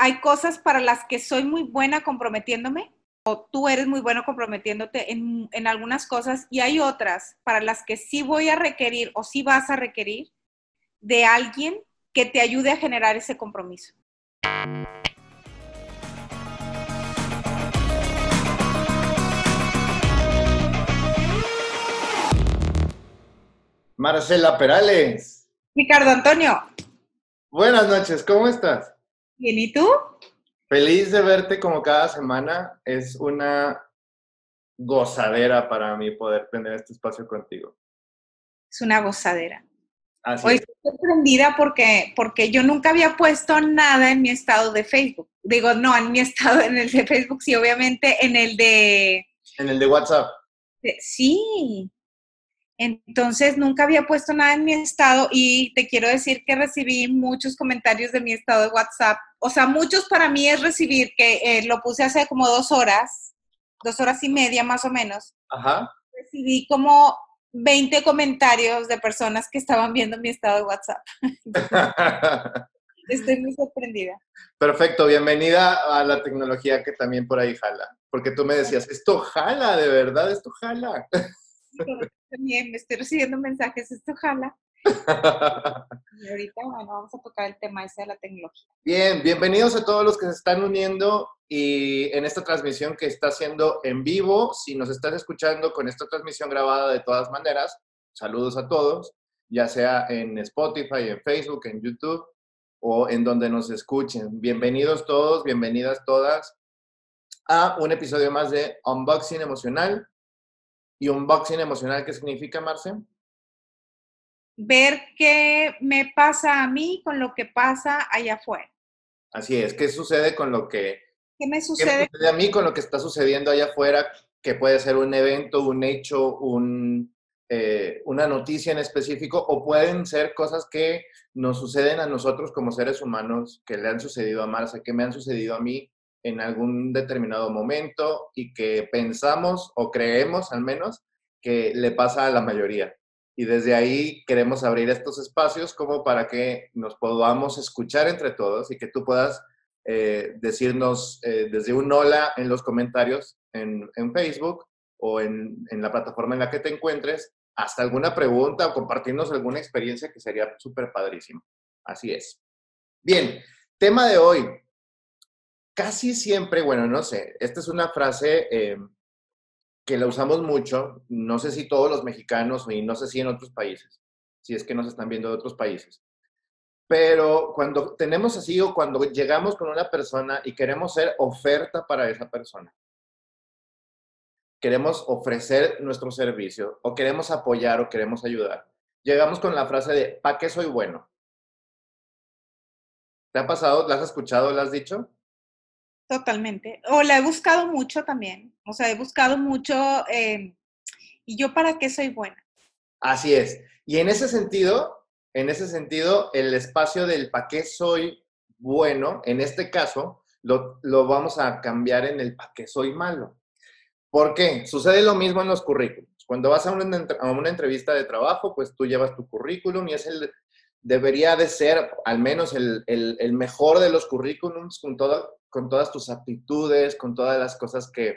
hay cosas para las que soy muy buena comprometiéndome, o tú eres muy bueno comprometiéndote en, en algunas cosas, y hay otras para las que sí voy a requerir o sí vas a requerir de alguien que te ayude a generar ese compromiso. Marcela Perales. Ricardo Antonio. Buenas noches, ¿cómo estás? Bien, ¿y tú? Feliz de verte como cada semana. Es una gozadera para mí poder tener este espacio contigo. Es una gozadera. Hoy estoy sorprendida porque, porque yo nunca había puesto nada en mi estado de Facebook. Digo, no, en mi estado, en el de Facebook, sí, obviamente, en el de... En el de WhatsApp. Sí, entonces, nunca había puesto nada en mi estado y te quiero decir que recibí muchos comentarios de mi estado de WhatsApp. O sea, muchos para mí es recibir, que eh, lo puse hace como dos horas, dos horas y media más o menos. Ajá. Recibí como 20 comentarios de personas que estaban viendo mi estado de WhatsApp. Estoy muy sorprendida. Perfecto, bienvenida a la tecnología que también por ahí jala. Porque tú me decías, esto jala, de verdad, esto jala. También me estoy recibiendo mensajes, esto jala. y ahorita, bueno, vamos a tocar el tema ese de la tecnología. Bien, bienvenidos a todos los que se están uniendo y en esta transmisión que está haciendo en vivo. Si nos estás escuchando con esta transmisión grabada de todas maneras, saludos a todos, ya sea en Spotify, en Facebook, en YouTube o en donde nos escuchen. Bienvenidos todos, bienvenidas todas a un episodio más de Unboxing Emocional y unboxing emocional, ¿qué significa, Marce? Ver qué me pasa a mí con lo que pasa allá afuera. Así es, ¿qué sucede con lo que... ¿Qué me sucede? a mí con lo que está sucediendo allá afuera? Que puede ser un evento, un hecho, un, eh, una noticia en específico, o pueden ser cosas que nos suceden a nosotros como seres humanos, que le han sucedido a Marce, que me han sucedido a mí, en algún determinado momento y que pensamos o creemos al menos que le pasa a la mayoría. Y desde ahí queremos abrir estos espacios como para que nos podamos escuchar entre todos y que tú puedas eh, decirnos eh, desde un hola en los comentarios en, Facebook o en, en, la plataforma en la que te encuentres, hasta alguna pregunta o compartirnos alguna experiencia que sería súper padrísimo. Así es. Bien, tema de hoy, casi siempre, bueno, no sé, esta es una frase eh, que la usamos mucho, no sé si todos los mexicanos y no sé si en otros países, si es que nos están viendo de otros países, pero cuando tenemos así o cuando llegamos con una persona y queremos ser oferta para esa persona, queremos ofrecer nuestro servicio o queremos apoyar o queremos ayudar, llegamos con la frase de, ¿para qué soy bueno? ¿Te ha pasado? ¿La has escuchado? ¿La has dicho? Totalmente. O la he buscado mucho también. O sea, he buscado mucho. Eh, ¿Y yo para qué soy buena? Así es. Y en ese sentido, en ese sentido, el espacio del para qué soy bueno, en este caso, lo, lo vamos a cambiar en el para qué soy malo. ¿Por qué? Sucede lo mismo en los currículums. Cuando vas a una, a una entrevista de trabajo, pues tú llevas tu currículum y es el, debería de ser al menos el, el, mejor de los currículums con todo, con todas tus aptitudes, con todas las cosas que,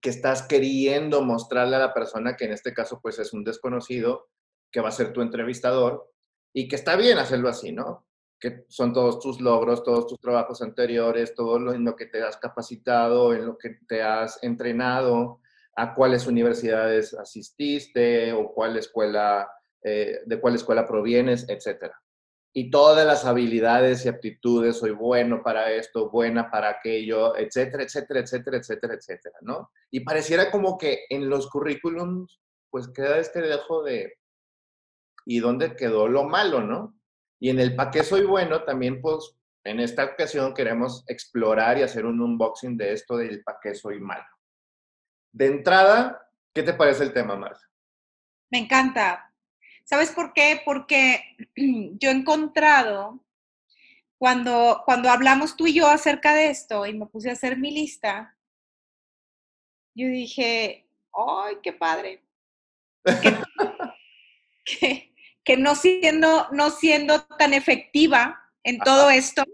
que estás queriendo mostrarle a la persona, que en este caso pues es un desconocido, que va a ser tu entrevistador, y que está bien hacerlo así, ¿no? Que son todos tus logros, todos tus trabajos anteriores, todo lo en lo que te has capacitado, en lo que te has entrenado, a cuáles universidades asististe o cuál escuela, eh, de cuál escuela provienes, etcétera y todas las habilidades y aptitudes, soy bueno para esto, buena para aquello, etcétera, etcétera, etcétera, etcétera, etcétera, ¿no? Y pareciera como que en los currículums, pues queda este dejo de, ¿y dónde quedó lo malo, no? Y en el pa' qué soy bueno, también, pues, en esta ocasión queremos explorar y hacer un unboxing de esto del pa' qué soy malo. De entrada, ¿qué te parece el tema, Marcia? Me encanta, ¿Sabes por qué? Porque yo he encontrado, cuando, cuando hablamos tú y yo acerca de esto y me puse a hacer mi lista, yo dije, ¡ay, qué padre! Que, que, no, siendo, no siendo tan efectiva en todo esto,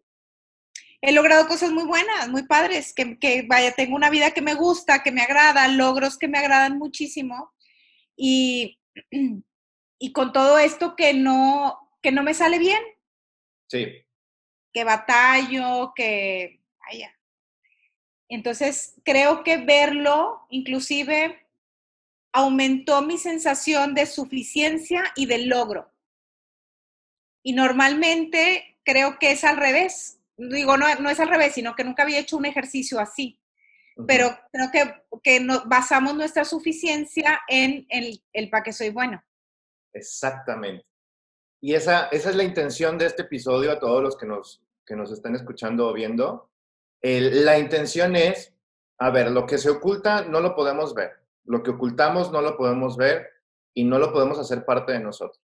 he logrado cosas muy buenas, muy padres, que, que, vaya, tengo una vida que me gusta, que me agrada, logros que me agradan muchísimo. Y, y con todo esto que no, que no me sale bien. Sí. Que batallo, que... Vaya. Entonces, creo que verlo, inclusive, aumentó mi sensación de suficiencia y de logro. Y normalmente creo que es al revés. Digo, no, no es al revés, sino que nunca había hecho un ejercicio así. Pero creo que, que basamos nuestra suficiencia en el, el para que soy bueno. Exactamente. Y esa, esa es la intención de este episodio a todos los que nos, que nos están escuchando o viendo. la intención es, a ver, lo que se oculta no lo podemos ver. Lo que ocultamos no lo podemos ver y no lo podemos hacer parte de nosotros.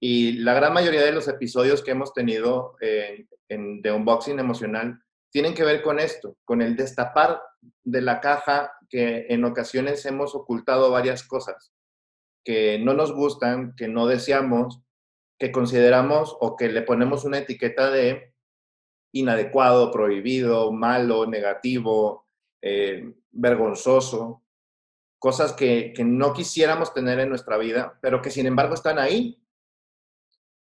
Y la gran mayoría de los episodios que hemos tenido en, de unboxing emocional tienen que ver con esto, con el destapar de la caja que en ocasiones hemos ocultado varias cosas que no nos gustan, que no deseamos, que consideramos o que le ponemos una etiqueta de inadecuado, prohibido, malo, negativo, eh, vergonzoso, cosas que, que no quisiéramos tener en nuestra vida, pero que sin embargo están ahí.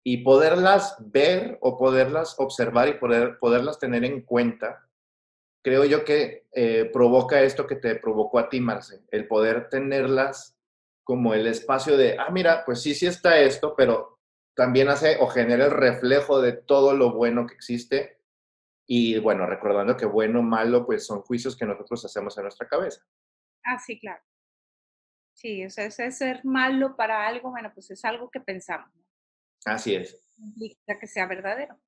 Y poderlas ver o poderlas observar y poder, poderlas tener en cuenta, creo yo que eh, provoca esto que te provocó a ti, Marce, el poder tenerlas como el espacio de, ah, mira, pues sí, sí está esto, pero también hace o genera el reflejo de todo lo bueno que existe. Y bueno, recordando que bueno, malo, pues son juicios que nosotros hacemos en nuestra cabeza. Ah, sí, claro. Sí, o sea, ese ser malo para algo, bueno, pues es algo que pensamos. Así es. que sea verdadero.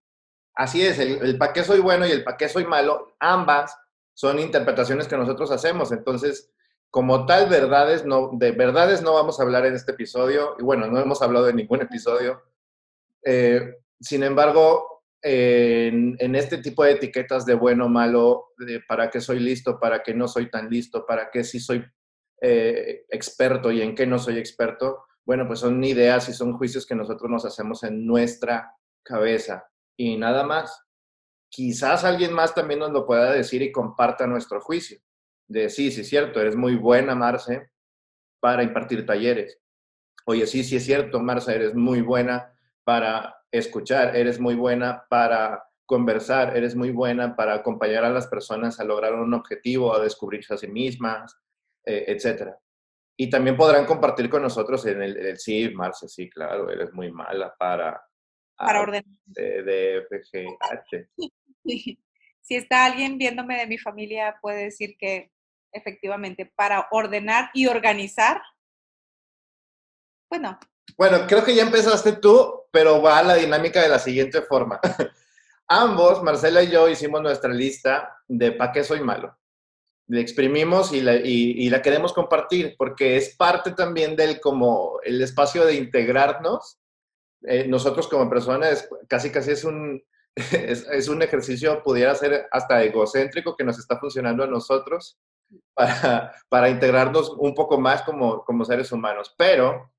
Así es, el, el para qué soy bueno y el para qué soy malo, ambas son interpretaciones que nosotros hacemos. Entonces, como tal, verdades no, de verdades no vamos a hablar en este episodio, y bueno, no hemos hablado en ningún episodio. Eh, sin embargo, en, en, este tipo de etiquetas de bueno, malo, de para qué soy listo, para qué no soy tan listo, para qué sí soy eh, experto y en qué no soy experto, bueno, pues son ideas y son juicios que nosotros nos hacemos en nuestra cabeza y nada más. Quizás alguien más también nos lo pueda decir y comparta nuestro juicio. De sí, sí es cierto, eres muy buena, Marce, para impartir talleres. Oye, sí, sí es cierto, Marce, eres muy buena para escuchar, eres muy buena para conversar, eres muy buena para acompañar a las personas a lograr un objetivo, a descubrirse a sí mismas, eh, etcétera. Y también podrán compartir con nosotros en el, sí, Marce, sí, claro, eres muy mala para... Para ordenar. De, Si está alguien viéndome de mi familia, puede decir que efectivamente para ordenar y organizar, bueno. Bueno, creo que ya empezaste tú, pero va la dinámica de la siguiente forma. Ambos, Marcela y yo, hicimos nuestra lista de para qué soy malo le exprimimos y la, y, la, queremos compartir, porque es parte también del como el espacio de integrarnos. Eh, nosotros como personas, casi casi es un, es, un ejercicio, pudiera ser hasta egocéntrico, que nos está funcionando a nosotros para, integrarnos un poco más como, como seres humanos. Pero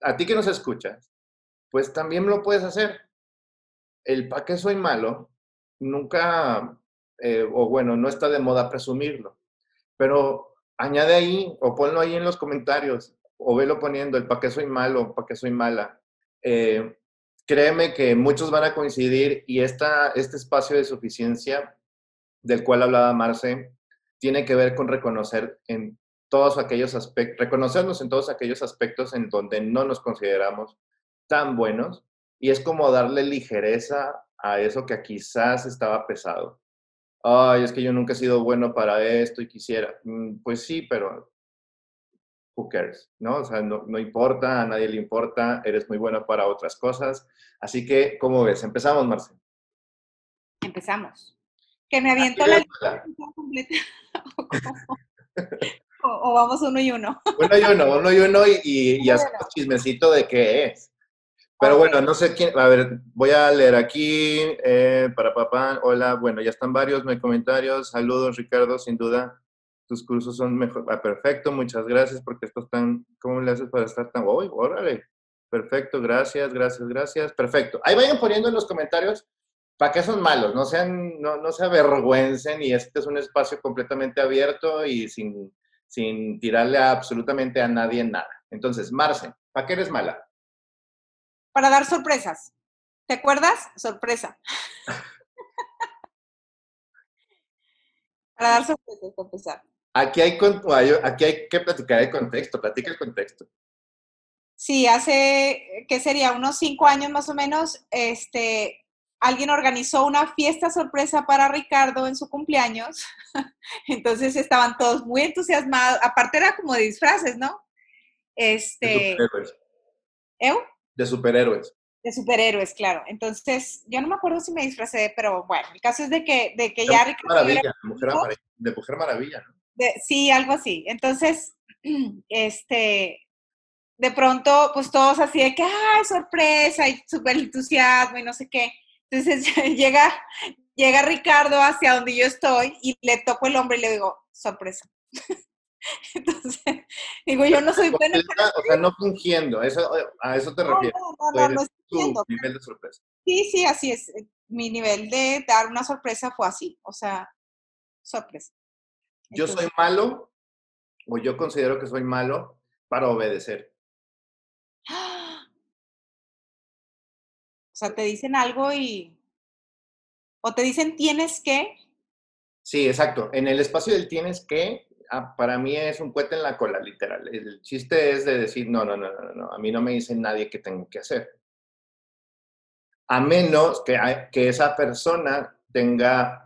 a ti que nos escuchas, pues también lo puedes hacer. El para qué soy malo nunca eh, o bueno, no está de moda presumirlo, pero añade ahí o ponlo ahí en los comentarios o velo poniendo el para qué soy malo, para qué soy mala. Eh, créeme que muchos van a coincidir y esta, este espacio de suficiencia del cual hablaba Marce tiene que ver con reconocer en todos aquellos aspectos, reconocernos en todos aquellos aspectos en donde no nos consideramos tan buenos y es como darle ligereza a eso que quizás estaba pesado ay, es que yo nunca he sido bueno para esto y quisiera. Mm, pues sí, pero who cares, ¿no? O sea, no, importa, a nadie le importa, eres muy bueno para otras cosas. Así que, ¿cómo ves? Empezamos, Marce. Empezamos. Que me aviento la lista completa. o, vamos uno y uno. uno y uno, uno y uno y, y, y hacemos chismecito de qué es. Pero bueno, no sé quién, a ver, voy a leer aquí eh, para papá. Hola, bueno, ya están varios, hay comentarios. Saludos, Ricardo, sin duda. Tus cursos son mejor. Ah, perfecto, muchas gracias porque estos están, ¿cómo le haces para estar tan, uy, órale. Perfecto, gracias, gracias, gracias. Perfecto. Ahí vayan poniendo en los comentarios ¿Para qué son malos? No, sean, no, no se avergüencen y este es un espacio completamente abierto y sin, sin tirarle absolutamente a nadie nada. Entonces, Marce, ¿para qué eres mala? Para dar sorpresas. ¿Te acuerdas? Sorpresa. Para dar sorpresas, empezar. Aquí hay, aquí hay que platicar el contexto, platica el contexto. Sí, hace, ¿qué sería? Unos cinco años más o menos, este, alguien organizó una fiesta sorpresa para Ricardo en su cumpleaños. Entonces estaban todos muy entusiasmados. Aparte era como de disfraces, ¿no? Este. De superhéroes. ¿Eh? De superhéroes. De superhéroes, claro. Entonces, yo no me acuerdo si me disfracé, pero bueno, el caso es de que, de que ya Ricardo. Maravilla, mujer de Mujer Maravilla, ¿no? sí, algo así. Entonces, este, de pronto, pues todos así de que, ¡ay, sorpresa! Y súper entusiasmo y no sé qué. Entonces llega, llega Ricardo hacia donde yo estoy y le toco el hombro y le digo, sorpresa. Entonces, digo, yo no soy buena. O sea, no fingiendo, eso, a eso te refieres. No, no, no, no, tu nivel de sorpresa. Sí, sí, así es. Mi nivel de dar una sorpresa fue así, o sea, sorpresa. Yo soy malo, o yo considero que soy malo para obedecer. O sea, te dicen algo y... O te dicen tienes que. Sí, exacto. En el espacio del tienes que, ah, para mí es un cuete en la cola, literal. El chiste es de decir, no, no, no, no, no, a mí no me dice nadie qué tengo que hacer. A menos que, que esa persona tenga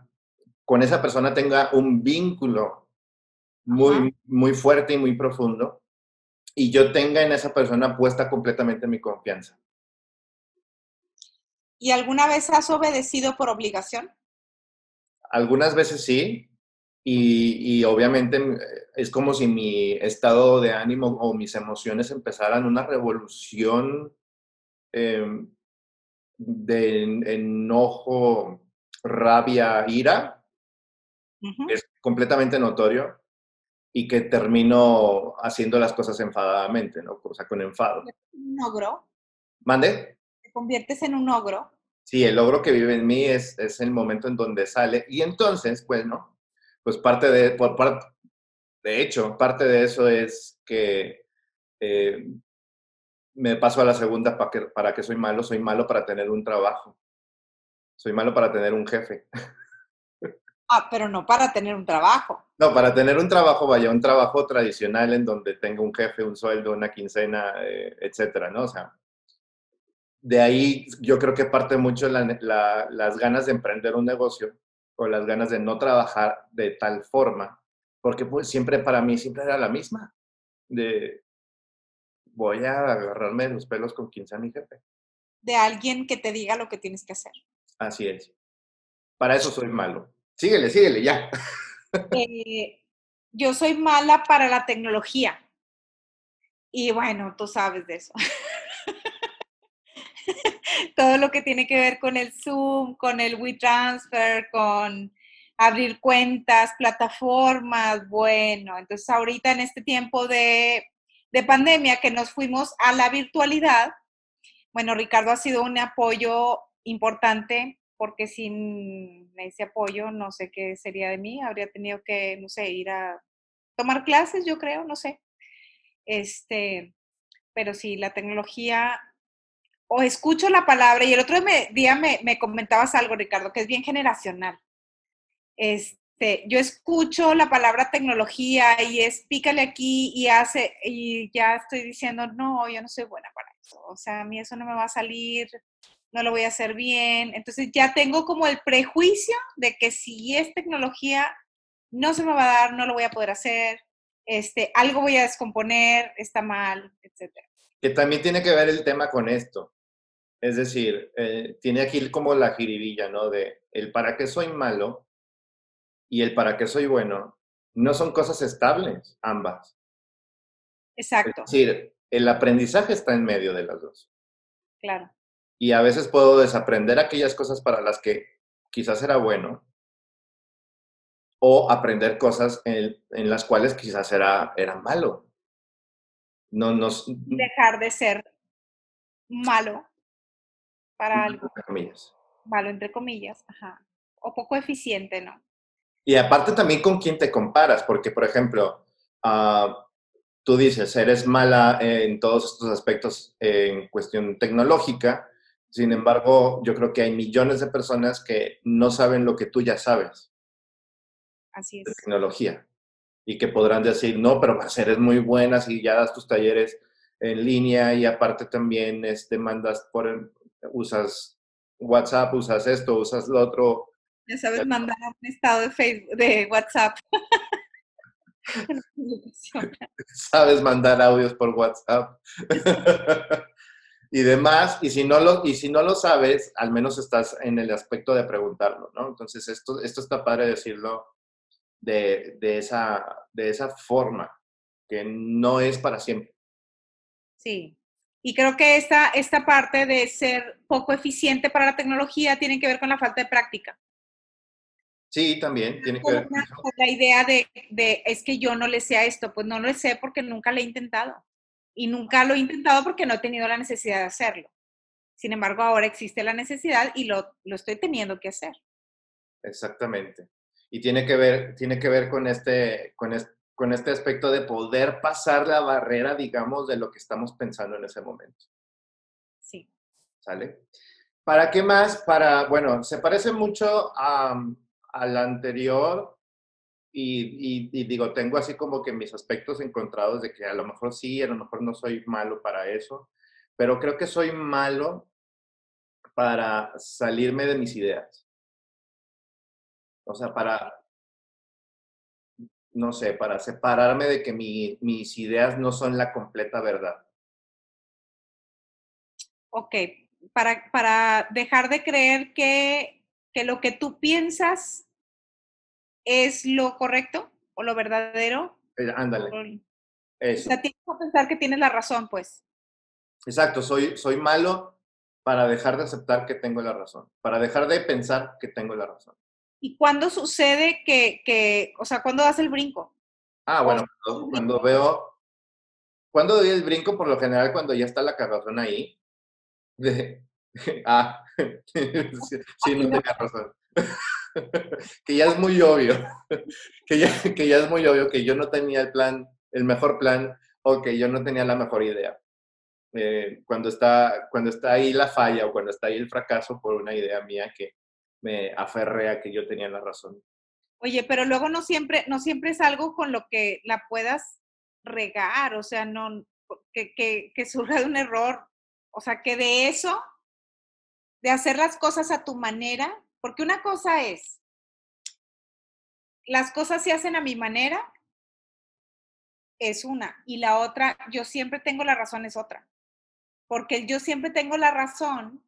con esa persona tenga un vínculo muy, muy fuerte y muy profundo y yo tenga en esa persona puesta completamente mi confianza. ¿Y alguna vez has obedecido por obligación? Algunas veces sí, y, obviamente mm, es como si mi estado de ánimo o mis emociones empezaran una revolución em, de enojo, rabia, ira, es completamente notorio y que termino haciendo las cosas enfadadamente, ¿no? O sea, con enfado. ¿Un ogro? ¿Mande? ¿Te conviertes en un ogro? Sí, el ogro que vive en mí es, es el momento en donde sale. Y entonces, pues, ¿no? Pues parte de, por parte, de hecho, parte de eso es que eh, me paso a la segunda para que, para que soy malo, soy malo para tener un trabajo. Soy malo para tener un jefe. Ah, pero no para tener un trabajo. No, para tener un trabajo, vaya, un trabajo tradicional en donde tenga un jefe, un sueldo, una quincena, eh, etcétera, ¿no? O sea, de ahí yo creo que parte mucho las ganas de emprender un negocio o las ganas de no trabajar de tal forma, porque pues siempre para mí siempre era la misma, de voy a agarrarme los pelos con quien sea mi jefe. De alguien que te diga lo que tienes que hacer. Así es. Para eso soy malo. Síguele, síguele, ya. Eh, yo soy mala para la tecnología. Y bueno, tú sabes de eso. Todo lo que tiene que ver con el Zoom, con el WeTransfer, con abrir cuentas, plataformas, bueno, entonces ahorita en este tiempo de, de pandemia que nos fuimos a la virtualidad, bueno, Ricardo ha sido un apoyo importante porque sin ese apoyo no sé qué sería de mí, habría tenido que, no sé, ir a tomar clases, yo creo, no sé. Este, pero sí, la tecnología, o escucho la palabra, y el otro día me, me comentabas algo, Ricardo, que es bien generacional. Este, yo escucho la palabra tecnología y es pícale aquí y hace, y ya estoy diciendo, no, yo no soy buena para eso. O sea, a mí eso no me va a salir, no lo voy a hacer bien. Entonces ya tengo como el prejuicio de que si es tecnología, no se me va a dar, no lo voy a poder hacer, este, algo voy a descomponer, está mal, etc. Que también tiene que ver el tema con esto. Es decir, eh, tiene aquí como la jiribilla, ¿no? De el para qué soy malo y el para qué soy bueno. No son cosas estables, ambas. Exacto. Es decir, el aprendizaje está en medio de las dos. Claro y a veces puedo desaprender aquellas cosas para las que quizás era bueno o aprender cosas en, las cuales quizás era, era malo. No, nos, Dejar de ser malo para algo. malo entre comillas, ajá, o poco eficiente, ¿no? Y aparte también con quién te comparas, porque por ejemplo, uh, tú dices, eres mala en todos estos aspectos en cuestión tecnológica, sin embargo, yo creo que hay millones de personas que no saben lo que tú ya sabes. Así es. De tecnología. Y que podrán decir, no, pero eres muy buena si ya das tus talleres en línea y aparte también este, mandas por, usas WhatsApp, usas esto, usas lo otro. Ya sabes mandar un estado de, Facebook, de WhatsApp. Sabes mandar audios por WhatsApp. y demás, y si, no lo, y si no lo sabes, al menos estás en el aspecto de preguntarlo, ¿no? Entonces, esto, esto está padre decirlo de, de, esa, de esa forma, que no es para siempre. Sí, y creo que esta, esta parte de ser poco eficiente para la tecnología tiene que ver con la falta de práctica. Sí, también tiene que ver con La idea de, de, es que yo no le sé a esto, pues no lo sé porque nunca le he intentado. Y nunca lo he intentado porque no he tenido la necesidad de hacerlo. Sin embargo, ahora existe la necesidad y lo, lo estoy teniendo que hacer. Exactamente. Y tiene que ver, tiene que ver con, este, con, este, con este aspecto de poder pasar la barrera, digamos, de lo que estamos pensando en ese momento. Sí. ¿Sale? ¿Para qué más? Para, bueno, se parece mucho a, al anterior y, digo, tengo así como que mis aspectos encontrados de que a lo mejor sí, a lo mejor no soy malo para eso, pero creo que soy malo para salirme de mis ideas. O sea, para, no sé, para separarme de que mis ideas no son la completa verdad. Ok, para, para dejar de creer que, que lo que tú piensas es lo correcto o lo verdadero. Eh, ándale. O sea, tienes que pensar que tienes la razón, pues. Exacto, soy, soy malo para dejar de aceptar que tengo la razón, para dejar de pensar que tengo la razón. ¿Y cuándo sucede que, que o sea, cuándo das el brinco? Ah, bueno, cuando, veo, cuando doy el brinco, por lo general, cuando ya está la razón ahí, de, ah, sí, no tenía razón. que ya es muy obvio, que ya, que ya es muy obvio que yo no tenía el plan, el mejor plan o que yo no tenía la mejor idea. Eh, cuando, está, cuando está ahí la falla o cuando está ahí el fracaso por una idea mía que me aferré a que yo tenía la razón. Oye, pero luego no siempre, no siempre es algo con lo que la puedas regar, o sea, no, que, que, que surja de un error, o sea, que de eso, de hacer las cosas a tu manera, porque una cosa es, las cosas se hacen a mi manera, es una, y la otra, yo siempre tengo la razón, es otra. Porque yo siempre tengo la razón,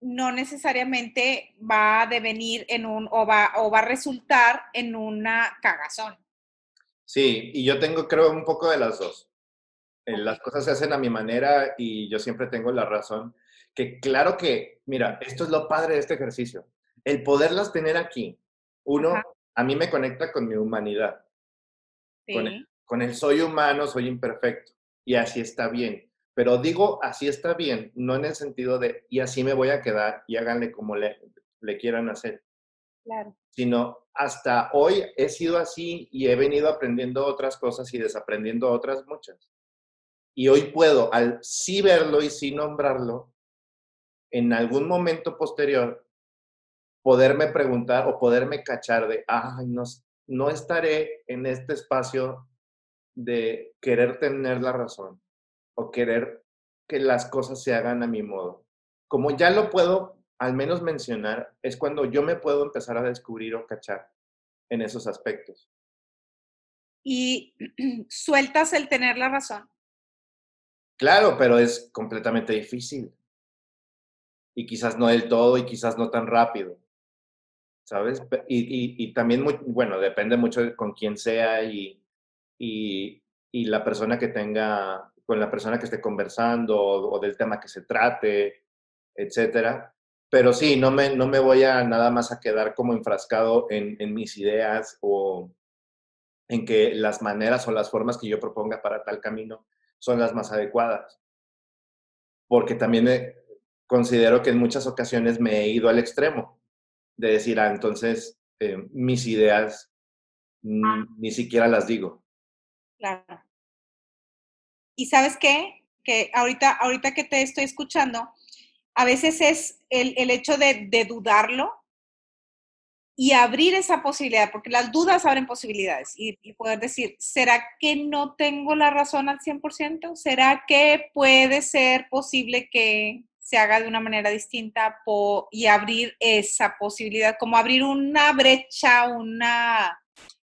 no necesariamente va a devenir en un, o va, o va a resultar en una cagazón. Sí, y yo tengo, creo, un poco de las dos. Eh, las cosas se hacen a mi manera y yo siempre tengo la razón que claro que, mira, esto es lo padre de este ejercicio. El poderlas tener aquí, uno, a mí me conecta con mi humanidad. Con, el, con el soy humano, soy imperfecto. Y así está bien. Pero digo, así está bien, no en el sentido de, y así me voy a quedar y háganle como le, le quieran hacer. Claro. Sino, hasta hoy he sido así y he venido aprendiendo otras cosas y desaprendiendo otras muchas. Y hoy puedo, al sí verlo y sí nombrarlo, en algún momento posterior poderme preguntar o poderme cachar de, ay, no, no estaré en este espacio de querer tener la razón o querer que las cosas se hagan a mi modo. Como ya lo puedo al menos mencionar, es cuando yo me puedo empezar a descubrir o cachar en esos aspectos. Y sueltas el tener la razón. Claro, pero es completamente difícil y quizás no del todo y quizás no tan rápido, ¿sabes? Y, y, también, muy, bueno, depende mucho con quién sea y, y, la persona que tenga, con la persona que esté conversando o, del tema que se trate, etcétera. Pero sí, no me, no me voy a nada más a quedar como enfrascado en, en mis ideas o en que las maneras o las formas que yo proponga para tal camino son las más adecuadas. Porque también considero que en muchas ocasiones me he ido al extremo de decir, ah, entonces eh, mis ideas ni siquiera las digo. Claro. ¿Y sabes qué? Que ahorita, ahorita que te estoy escuchando, a veces es el, el hecho de, de, dudarlo y abrir esa posibilidad, porque las dudas abren posibilidades y, y, poder decir, ¿será que no tengo la razón al 100%? ¿Será que puede ser posible que se haga de una manera distinta y abrir esa posibilidad, como abrir una brecha, una,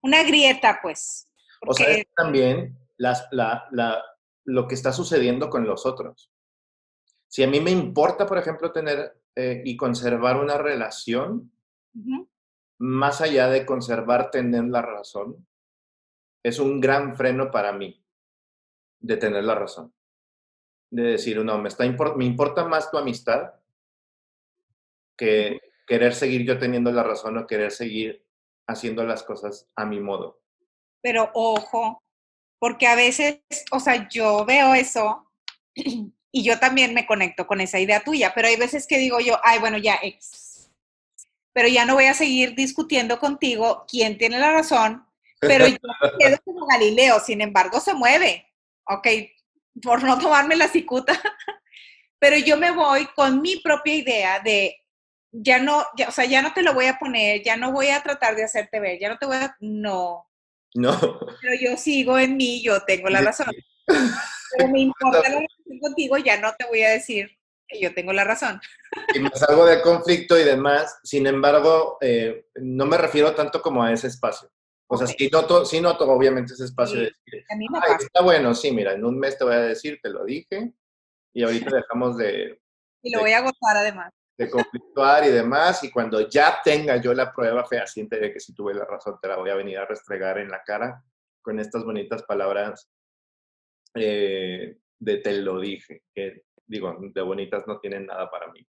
una grieta, pues? Porque... O sea, también las, la, la, lo que está sucediendo con los otros. Si a mí me importa, por ejemplo, tener eh, y conservar una relación, uh -huh. más allá de conservar, tener la razón, es un gran freno para mí de tener la razón. De decir, no, me, está import me importa más tu amistad que querer seguir yo teniendo la razón o querer seguir haciendo las cosas a mi modo. Pero ojo, porque a veces, o sea, yo veo eso y yo también me conecto con esa idea tuya, pero hay veces que digo yo, ay, bueno, ya, ex. Pero ya no voy a seguir discutiendo contigo quién tiene la razón, pero yo quedo como Galileo, sin embargo, se mueve, ok, por no tomarme la cicuta, pero yo me voy con mi propia idea de, ya no, ya, o sea, ya no te lo voy a poner, ya no voy a tratar de hacerte ver, ya no te voy a, no. No. Pero yo sigo en mí, yo tengo la razón. Pero me importa la relación contigo, ya no te voy a decir que yo tengo la razón. Y me salgo de conflicto y demás, sin embargo, eh, no me refiero tanto como a ese espacio. O sea, okay. sí noto, sí noto obviamente ese espacio sí, de decir, a mí me pasa. está bueno, sí, mira, en un mes te voy a decir, te lo dije, y ahorita dejamos de... y lo de, voy a gozar además. De conflictuar y demás, y cuando ya tenga yo la prueba fehaciente de que si tuve la razón, te la voy a venir a restregar en la cara con estas bonitas palabras eh, de te lo dije, que digo, de bonitas no tienen nada para mí.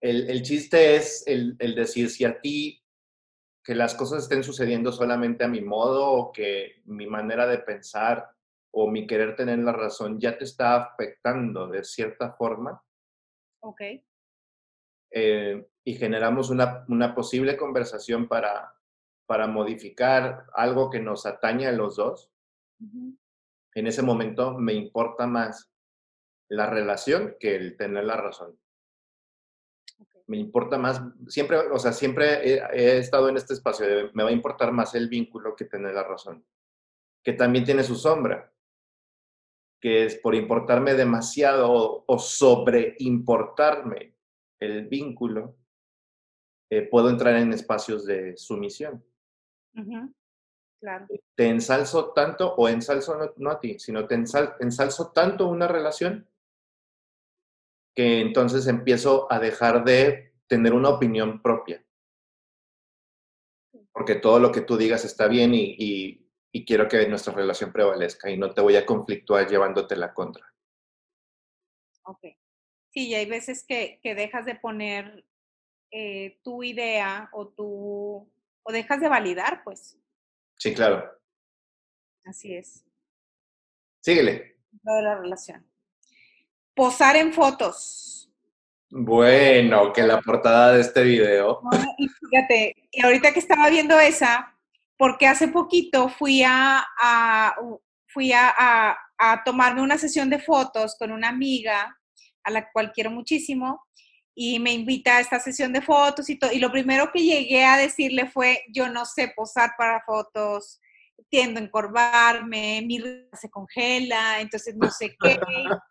El, el chiste es el, el, decir si a ti que las cosas estén sucediendo solamente a mi modo o que mi manera de pensar o mi querer tener la razón ya te está afectando de cierta forma. Ok. Eh, y generamos una, una posible conversación para, para modificar algo que nos atañe a los dos. Uh -huh en ese momento me importa más la relación que el tener la razón. Okay. Me importa más, siempre, o sea, siempre he, he, estado en este espacio de me va a importar más el vínculo que tener la razón, que también tiene su sombra, que es por importarme demasiado o, o sobre importarme el vínculo, eh, puedo entrar en espacios de sumisión. Uh -huh. Claro. Te ensalzo tanto, o ensalzo no, no a ti, sino te ensal, ensalzo tanto una relación que entonces empiezo a dejar de tener una opinión propia. Porque todo lo que tú digas está bien y, y, y quiero que nuestra relación prevalezca y no te voy a conflictuar llevándote la contra. Ok. Sí, y hay veces que, que dejas de poner eh, tu idea o tu, o dejas de validar, pues. Sí, claro. Así es. Síguele. De la relación. Posar en fotos. Bueno, que la portada de este video. No, y fíjate, y ahorita que estaba viendo esa, porque hace poquito fui a, a fui a, a, a, tomarme una sesión de fotos con una amiga a la cual quiero muchísimo y me invita a esta sesión de fotos y todo. Y lo primero que llegué a decirle fue, yo no sé posar para fotos, tiendo a encorvarme, mi se congela, entonces no sé qué.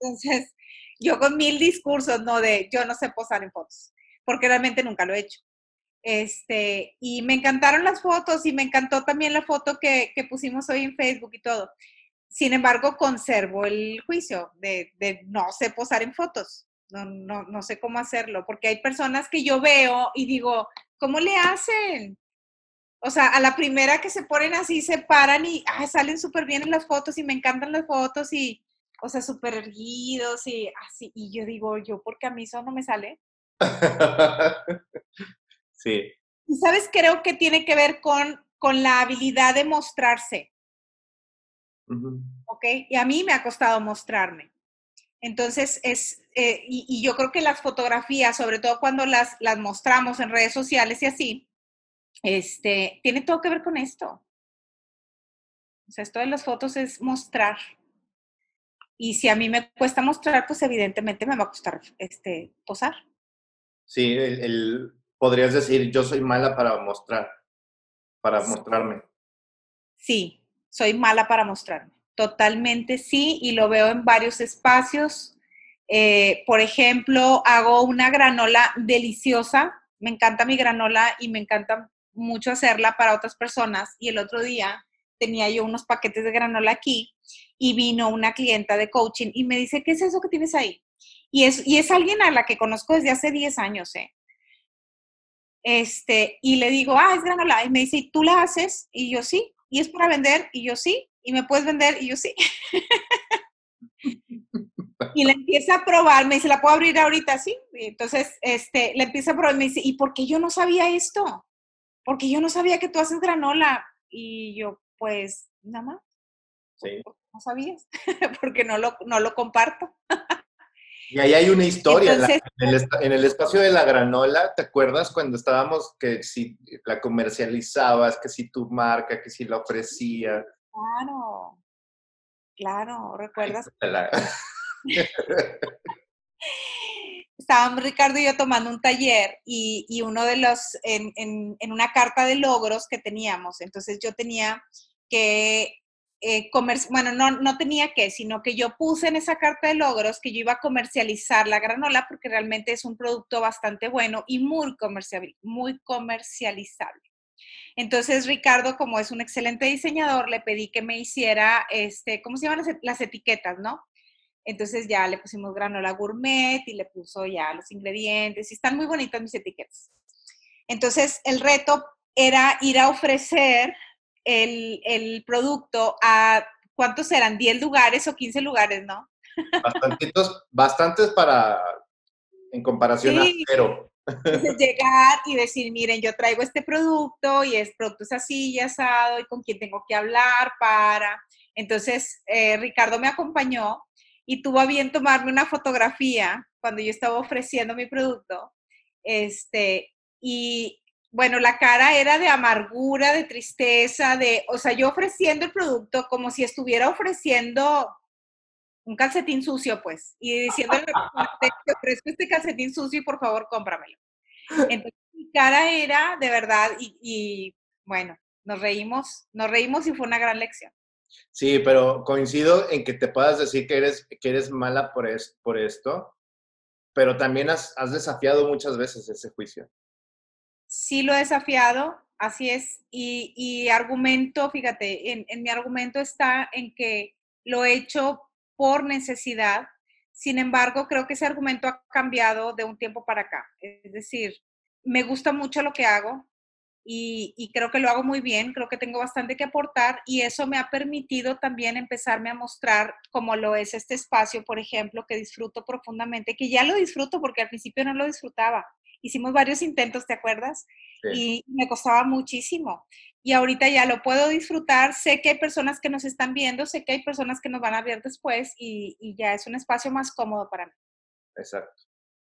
entonces, yo con mil discursos, ¿no? De yo no sé posar en fotos, porque realmente nunca lo he hecho. Este, y me encantaron las fotos y me encantó también la foto que, que pusimos hoy en Facebook y todo. Sin embargo, conservo el juicio de, de no sé posar en fotos no, no, no sé cómo hacerlo, porque hay personas que yo veo y digo, ¿cómo le hacen? O sea, a la primera que se ponen así, se paran y ay, salen súper bien en las fotos y me encantan las fotos y, o sea, súper erguidos y así. Y yo digo, yo, porque a mí eso no me sale. sí. Y sabes, creo que tiene que ver con, con la habilidad de mostrarse. Uh -huh. ¿Ok? Y a mí me ha costado mostrarme. Entonces, es, eh, y, yo creo que las fotografías, sobre todo cuando las, las mostramos en redes sociales y así, este, tiene todo que ver con esto. O sea, esto de las fotos es mostrar. Y si a mí me cuesta mostrar, pues evidentemente me va a costar este, posar. Sí, el, podrías decir, yo soy mala para mostrar, para mostrarme. Sí, soy mala para mostrarme. Totalmente sí, y lo veo en varios espacios. Eh, por ejemplo, hago una granola deliciosa. Me encanta mi granola y me encanta mucho hacerla para otras personas. Y el otro día tenía yo unos paquetes de granola aquí y vino una clienta de coaching y me dice, ¿qué es eso que tienes ahí? Y es, y es alguien a la que conozco desde hace 10 años, ¿eh? Este, y le digo, ah, es granola. Y me dice, ¿y tú la haces? Y yo sí. ¿Y es para vender? Y yo sí. ¿Y me puedes vender? Y yo sí. y le empieza a probar, me dice, ¿la puedo abrir ahorita? Sí. entonces, este, le empieza a probar, me dice, ¿y por qué yo no sabía esto? Porque yo no sabía que tú haces granola. Y yo, pues, nada más. Sí. No sabías, porque no lo, no lo comparto. Y ahí hay una historia. en, el, espacio de la granola, ¿te acuerdas cuando estábamos que si la comercializabas, que si tu marca, que si la ofrecías? Claro, claro, ¿recuerdas? Estábamos Ricardo y yo tomando un taller y, uno de los, en, en, una carta de logros que teníamos, entonces yo tenía que eh, bueno, no, no tenía que, sino que yo puse en esa carta de logros que yo iba a comercializar la granola porque realmente es un producto bastante bueno y muy, comercial, muy comercializable. Entonces, Ricardo, como es un excelente diseñador, le pedí que me hiciera, este, ¿cómo se llaman las, las etiquetas, no? Entonces ya le pusimos granola gourmet y le puso ya los ingredientes y están muy bonitas mis etiquetas. Entonces, el reto era ir a ofrecer el, producto a, ¿cuántos eran? ¿10 lugares o 15 lugares, no? Bastantitos, bastantes para, en comparación a cero. llegar y decir, miren, yo traigo este producto y es producto es así y asado y con quién tengo que hablar para. Entonces, eh, Ricardo me acompañó y tuvo a bien tomarme una fotografía cuando yo estaba ofreciendo mi producto. Este, y bueno, la cara era de amargura, de tristeza, de, o sea, yo ofreciendo el producto como si estuviera ofreciendo un calcetín sucio, pues, y diciéndole, te ofrezco este calcetín sucio y por favor cómpramelo. Entonces, mi cara era de verdad, y, bueno, nos reímos, nos reímos y fue una gran lección. Sí, pero coincido en que te puedas decir que eres, que eres mala por, es, por esto, pero también has, has desafiado muchas veces ese juicio sí lo he desafiado, así es, y, argumento, fíjate, en, mi argumento está en que lo he hecho por necesidad, sin embargo, creo que ese argumento ha cambiado de un tiempo para acá. Es decir, me gusta mucho lo que hago y, y, creo que lo hago muy bien, creo que tengo bastante que aportar y eso me ha permitido también empezarme a mostrar como lo es este espacio, por ejemplo, que disfruto profundamente, que ya lo disfruto porque al principio no lo disfrutaba hicimos varios intentos, ¿te acuerdas? Y me costaba muchísimo. Y ahorita ya lo puedo disfrutar. Sé que hay personas que nos están viendo, sé que hay personas que nos van a ver después y, ya es un espacio más cómodo para mí. Exacto.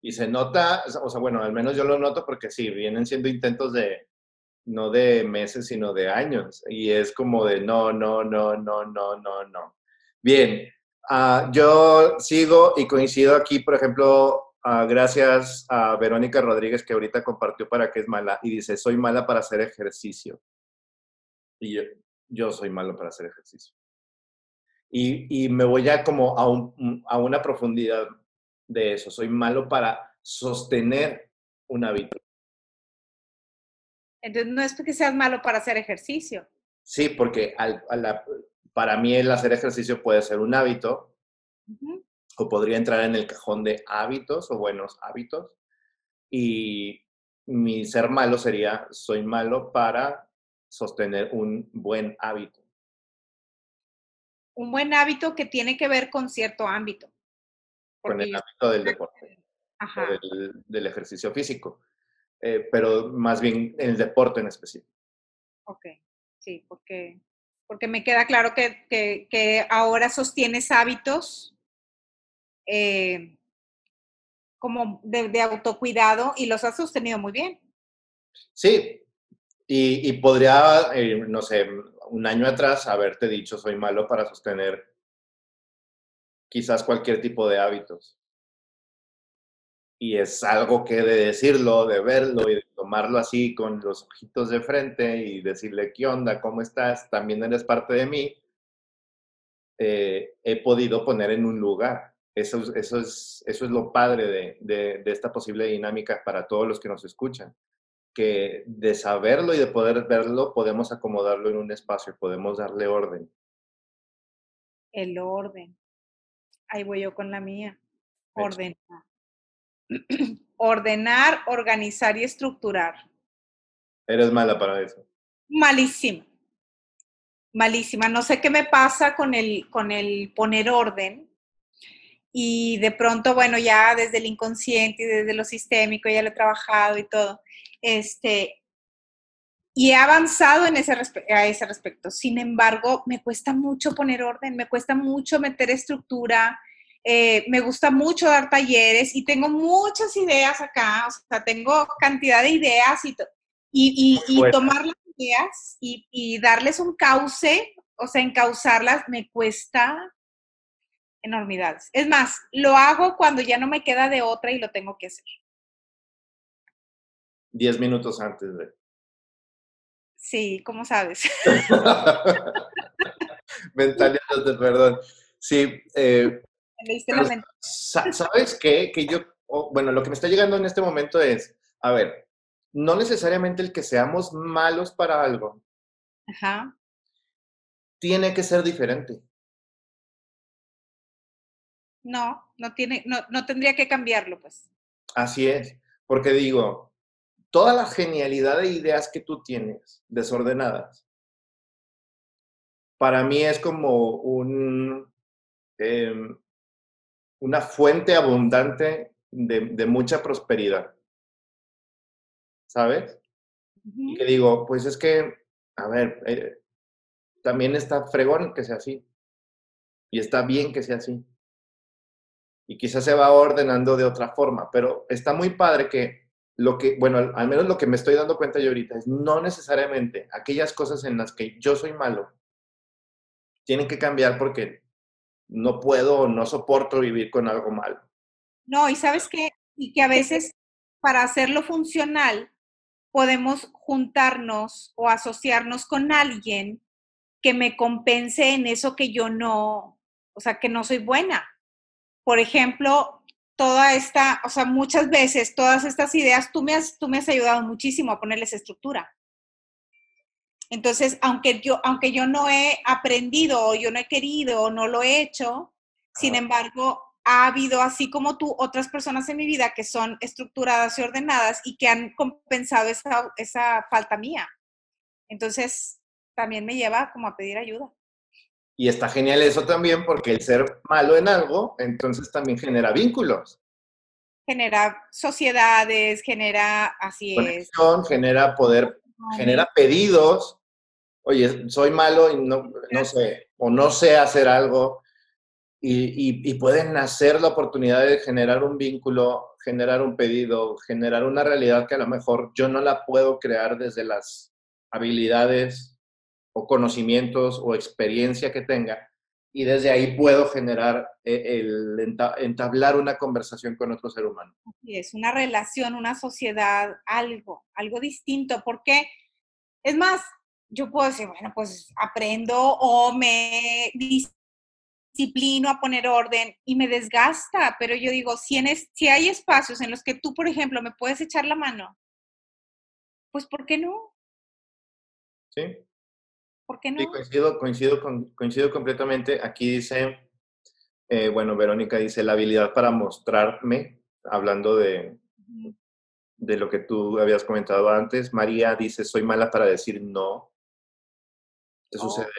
Y se nota, o sea, bueno, al menos yo lo noto porque sí, vienen siendo intentos de, no de meses, sino de años. Y es como de no, no, no, no, no, no, no. Bien, ah, yo sigo y coincido aquí, por ejemplo, Ah, gracias a Verónica Rodríguez que ahorita compartió para qué es mala y dice, soy mala para hacer ejercicio. Y yo, soy malo para hacer ejercicio. Y, me voy ya como a, a una profundidad de eso. Soy malo para sostener un hábito. Entonces, no es porque seas malo para hacer ejercicio. Sí, porque para mí el hacer ejercicio puede ser un hábito, o podría entrar en el cajón de hábitos o buenos hábitos. Y mi ser malo sería, soy malo para sostener un buen hábito. Un buen hábito que tiene que ver con cierto ámbito. Con el ámbito del deporte, del, ejercicio físico, eh, pero más bien el deporte en específico. Ok, sí, porque, porque me queda claro que, que ahora sostienes hábitos eh, como de, autocuidado y los has sostenido muy bien. Sí, y, podría, eh, no sé, un año atrás haberte dicho soy malo para sostener quizás cualquier tipo de hábitos. Y es algo que de decirlo, de verlo y de tomarlo así con los ojitos de frente y decirle, ¿qué onda? ¿Cómo estás? También eres parte de mí. Eh, he podido poner en un lugar. Eso, eso, es, eso es lo padre de, de, esta posible dinámica para todos los que nos escuchan, que de saberlo y de poder verlo podemos acomodarlo en un espacio, podemos darle orden. El orden. Ahí voy yo con la mía. Ordenar. Ordenar, organizar y estructurar. Eres mala para eso. Malísima. Malísima. No sé qué me pasa con el, con el poner orden y de pronto, bueno, ya desde el inconsciente y desde lo sistémico ya lo he trabajado y todo, este, y he avanzado en ese a ese respecto. Sin embargo, me cuesta mucho poner orden, me cuesta mucho meter estructura, eh, me gusta mucho dar talleres y tengo muchas ideas acá, o sea, tengo cantidad de ideas y, y, y, tomar las ideas y, y darles un cauce, o sea, encauzarlas, me cuesta enormidades. Es más, lo hago cuando ya no me queda de otra y lo tengo que hacer. Diez minutos antes de. Sí, ¿cómo sabes? Mentalizándote, perdón. Sí. Eh, ¿Sabes qué? Que yo, bueno, lo que me está llegando en este momento es, a ver, no necesariamente el que seamos malos para algo Ajá. tiene que ser diferente. No, no tiene, no, no tendría que cambiarlo, pues. Así es, porque digo, toda la genialidad de ideas que tú tienes, desordenadas, para mí es como un, em, una fuente abundante de, mucha prosperidad. ¿Sabes? Y que digo, pues es que, a ver, eh, también está fregón que sea así. Y está bien que sea así y quizás se va ordenando de otra forma, pero está muy padre que lo que, bueno, al, menos lo que me estoy dando cuenta yo ahorita es no necesariamente aquellas cosas en las que yo soy malo tienen que cambiar porque no puedo o no soporto vivir con algo malo. No, y sabes qué, y que a veces para hacerlo funcional podemos juntarnos o asociarnos con alguien que me compense en eso que yo no, o sea, que no soy buena por ejemplo, toda esta, o sea, muchas veces todas estas ideas, tú me has, tú me has ayudado muchísimo a ponerles estructura. Entonces, aunque yo, aunque yo no he aprendido o yo no he querido o no lo he hecho, sin embargo, ha habido, así como tú, otras personas en mi vida que son estructuradas y ordenadas y que han compensado esa, esa falta mía. Entonces, también me lleva como a pedir ayuda. Y está genial eso también porque el ser malo en algo, entonces también genera vínculos. Genera sociedades, genera, así Conexión, genera poder, genera pedidos. Oye, soy malo y no, no sé, o no sé hacer algo. Y, y, pueden nacer la oportunidad de generar un vínculo, generar un pedido, generar una realidad que a lo mejor yo no la puedo crear desde las habilidades o conocimientos o experiencia que tenga y desde ahí puedo generar eh, el entablar una conversación con otro ser humano. es, una relación, una sociedad, algo, algo distinto, porque es más, yo puedo decir, bueno, pues aprendo o me disciplino a poner orden y me desgasta, pero yo digo, si, en si hay espacios en los que tú, por ejemplo, me puedes echar la mano, pues ¿por qué no? Sí. ¿Por qué no? Sí, coincido, coincido, coincido completamente. Aquí dice, eh, bueno, Verónica dice, la habilidad para mostrarme, hablando de, de lo que tú habías comentado antes. María dice, soy mala para decir no. ¿Qué oh. sucede?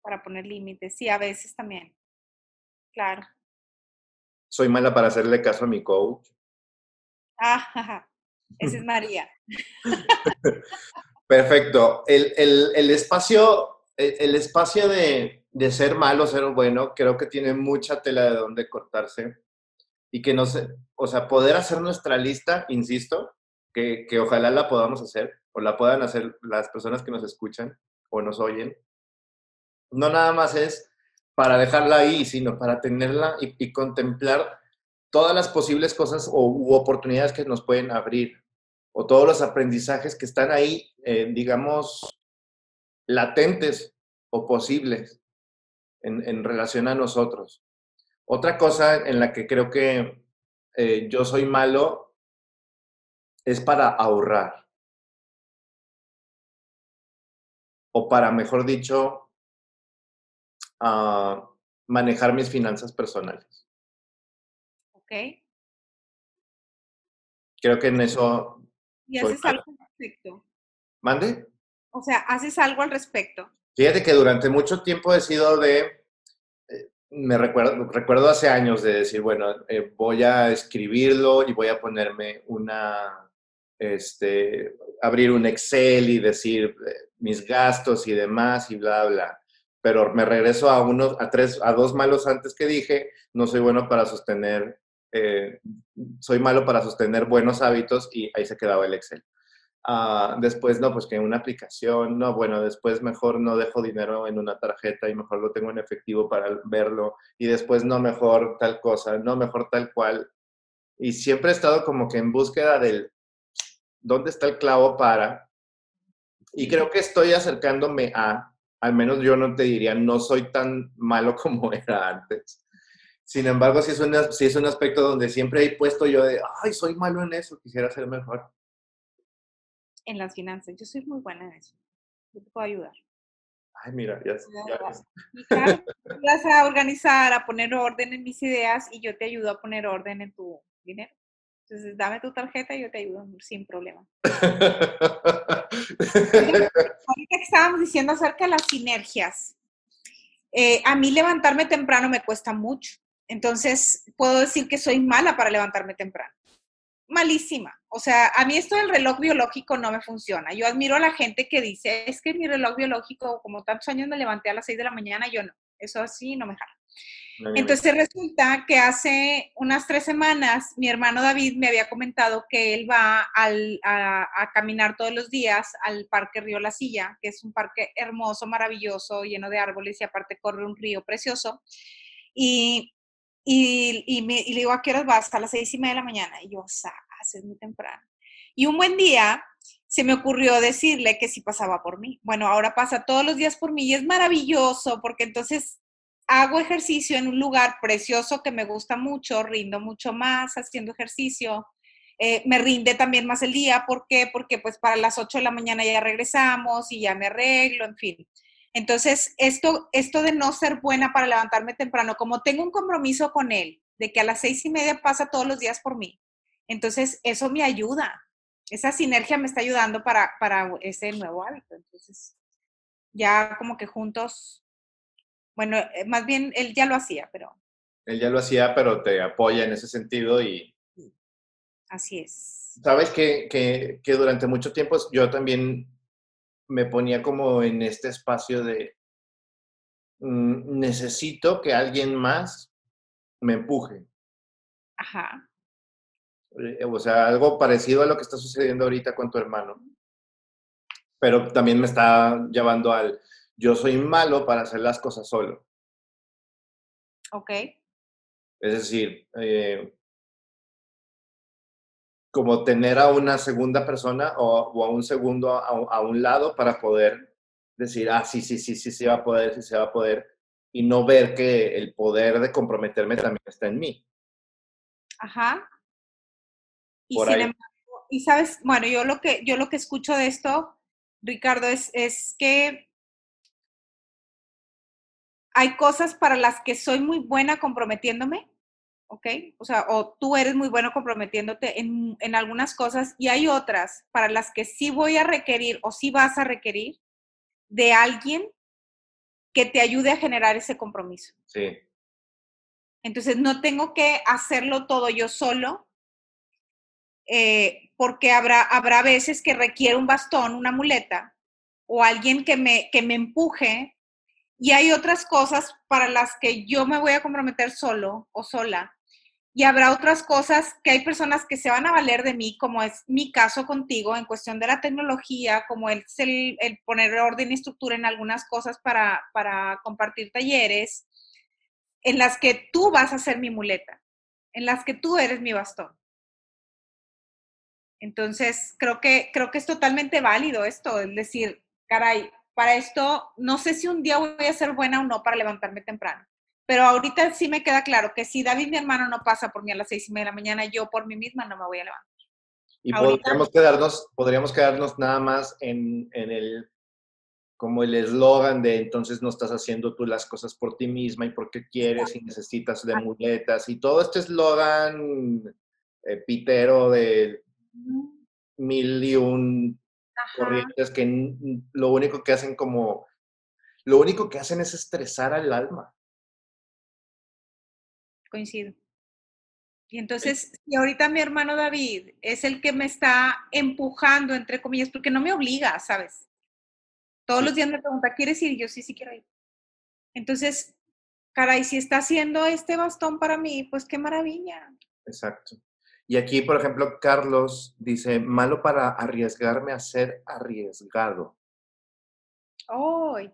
Para poner límites, sí, a veces también. Claro. Soy mala para hacerle caso a mi coach. Ah, esa es María. Perfecto. El, espacio, el, espacio de, ser malo, ser bueno, creo que tiene mucha tela de donde cortarse. y que nos, o sea, poder hacer nuestra lista, insisto, que, que ojalá la podamos hacer o la puedan hacer las personas que nos escuchan o nos oyen. No nada más es para dejarla ahí, sino para tenerla y, contemplar todas las posibles cosas o, u oportunidades que nos pueden abrir o todos los aprendizajes que están ahí, eh, digamos, latentes o posibles en, relación a nosotros. Otra cosa en la que creo que eh, yo soy malo es para ahorrar. O para, mejor dicho, uh, manejar mis finanzas personales. Ok. Creo que en eso... ¿Y haces algo al respecto? ¿Mande? O sea, ¿haces algo al respecto? Fíjate que durante mucho tiempo he sido de... Eh, me recuerdo, recuerdo hace años de decir, bueno, eh, voy a escribirlo y voy a ponerme una, este, abrir un Excel y decir eh, mis gastos y demás y bla, bla pero me regreso a unos, a tres, a dos malos antes que dije, no soy bueno para sostener, eh, soy malo para sostener buenos hábitos y ahí se quedaba el Excel. Ah, después, no, pues que una aplicación, no, bueno, después mejor no dejo dinero en una tarjeta y mejor lo tengo en efectivo para verlo y después no, mejor tal cosa, no, mejor tal cual. Y siempre he estado como que en búsqueda del, ¿dónde está el clavo para? Y creo que estoy acercándome a al menos yo no te diría, no soy tan malo como era antes. Sin embargo, sí es, un, es un aspecto donde siempre he puesto yo de, ay, soy malo en eso, quisiera ser mejor. En las finanzas, yo soy muy buena en eso. Yo te puedo ayudar. Ay, mira, ya, ya vas a organizar, a poner orden en mis ideas y yo te ayudo a poner orden en tu dinero. Entonces, dame tu tarjeta y yo te ayudo sin problema. Ahorita que estábamos diciendo acerca de las sinergias, eh, a mí levantarme temprano me cuesta mucho. Entonces, puedo decir que soy mala para levantarme temprano. Malísima. O sea, a mí esto del reloj biológico no me funciona. Yo admiro a la gente que dice, es que mi reloj biológico, como tantos años me levanté a las 6 de la mañana, yo no. Eso así no me jala. Entonces resulta que hace unas tres semanas mi hermano David me había comentado que él va a, caminar todos los días al Parque Río La Silla, que es un parque hermoso, maravilloso, lleno de árboles y aparte corre un río precioso. Y, y, me, le digo, ¿a qué horas vas? A las seis y media de la mañana. Y yo, o sea, es muy temprano. Y un buen día se me ocurrió decirle que si pasaba por mí. Bueno, ahora pasa todos los días por mí y es maravilloso porque entonces hago ejercicio en un lugar precioso que me gusta mucho, rindo mucho más haciendo ejercicio. Eh, me rinde también más el día. ¿Por qué? Porque pues para las 8 de la mañana ya regresamos y ya me arreglo, en fin. Entonces, esto, esto de no ser buena para levantarme temprano, como tengo un compromiso con él, de que a las seis y media pasa todos los días por mí, entonces eso me ayuda. Esa sinergia me está ayudando para, para ese nuevo hábito. Entonces, ya como que juntos bueno, eh, más bien él ya lo hacía, pero... Él ya lo hacía, pero te apoya en ese sentido y... Así es. Sabes que, que, durante mucho tiempo yo también me ponía como en este espacio de mm, necesito que alguien más me empuje. Ajá. Eh, o sea, algo parecido a lo que está sucediendo ahorita con tu hermano. Pero también me está llevando al, yo soy malo para hacer las cosas solo. Ok. Es decir, eh, como tener a una segunda persona o, a un segundo a, un lado para poder decir, ah, sí, sí, sí, sí, sí va a poder, sí se va a poder, y no ver que el poder de comprometerme también está en mí. Ajá. Y, y sabes, bueno, yo lo que, yo lo que escucho de esto, Ricardo, es, es que hay cosas para las que soy muy buena comprometiéndome, ¿ok? O sea, o tú eres muy bueno comprometiéndote en, en, algunas cosas y hay otras para las que sí voy a requerir o sí vas a requerir de alguien que te ayude a generar ese compromiso. Sí. Entonces, no tengo que hacerlo todo yo solo, eh, porque habrá, habrá veces que requiere un bastón, una muleta, o alguien que me, que me empuje y hay otras cosas para las que yo me voy a comprometer solo o sola y habrá otras cosas que hay personas que se van a valer de mí, como es mi caso contigo en cuestión de la tecnología, como el, el poner orden y estructura en algunas cosas para, para compartir talleres, en las que tú vas a ser mi muleta, en las que tú eres mi bastón. Entonces, creo que, creo que es totalmente válido esto, es decir, caray, para esto, no sé si un día voy a ser buena o no para levantarme temprano pero ahorita sí me queda claro que si David, mi hermano, no pasa por mí a las seis y media de la mañana, yo por mí misma no me voy a levantar. Y podríamos quedarnos, podríamos quedarnos nada más en, en el, como el eslogan de entonces no estás haciendo tú las cosas por ti misma y porque quieres y necesitas de muletas y todo este eslogan eh, pitero de mil y un corrientes que lo único que hacen como, lo único que hacen es estresar al alma coincido. Y entonces, si ahorita mi hermano David es el que me está empujando, entre comillas, porque no me obliga, ¿sabes? Todos los días me pregunta, ¿quieres ir? Y yo sí, sí quiero ir. Entonces, caray, si está haciendo este bastón para mí, pues qué maravilla. Exacto. Y aquí, por ejemplo, Carlos dice, malo para arriesgarme a ser arriesgado. ¡Ay!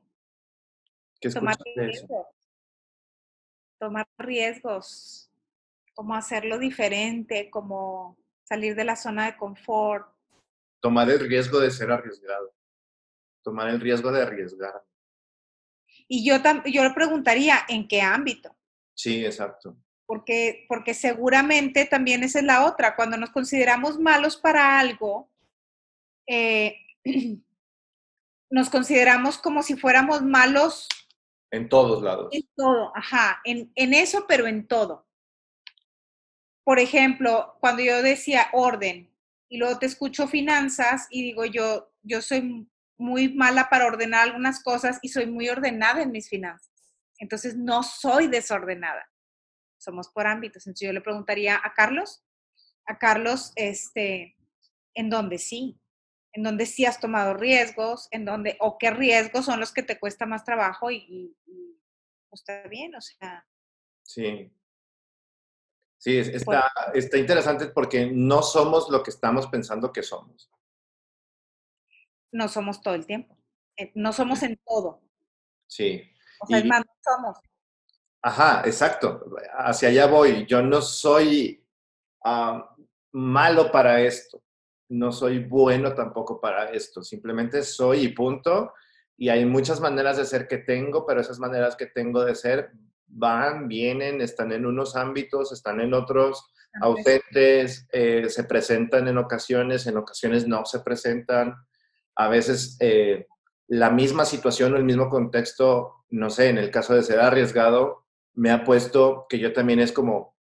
¿Qué escuchas de eso? Tomar riesgos, como hacerlo diferente, como salir de la zona de confort. Tomar el riesgo de ser arriesgado, tomar el riesgo de arriesgar. Y yo, yo le preguntaría, ¿en qué ámbito? Sí, exacto. Porque, porque seguramente también esa es la otra. Cuando nos consideramos malos para algo, eh, nos consideramos como si fuéramos malos en todos lados. En todo, ajá, en, en eso, pero en todo. Por ejemplo, cuando yo decía orden y luego te escucho finanzas y digo yo, yo soy muy mala para ordenar algunas cosas y soy muy ordenada en mis finanzas. Entonces no soy desordenada. Somos por ámbitos. Entonces yo le preguntaría a Carlos, a Carlos, este, ¿en dónde sí? En donde sí has tomado riesgos, en donde, o qué riesgos son los que te cuesta más trabajo y, pues, está bien, o sea. Sí. Sí, está, está interesante porque no somos lo que estamos pensando que somos. No somos todo el tiempo. Eh, no somos en todo. Sí. O sea, es más, no somos. Ajá, exacto. Hacia allá voy. Yo no soy ah, malo para esto no soy bueno tampoco para esto, simplemente soy y punto. Y hay muchas maneras de ser que tengo, pero esas maneras que tengo de ser van, vienen, están en unos ámbitos, están en otros, ausentes, eh, se presentan en ocasiones, en ocasiones no se presentan. A veces eh, la misma situación o el mismo contexto, no sé, en el caso de ser arriesgado, me ha puesto que yo también es como,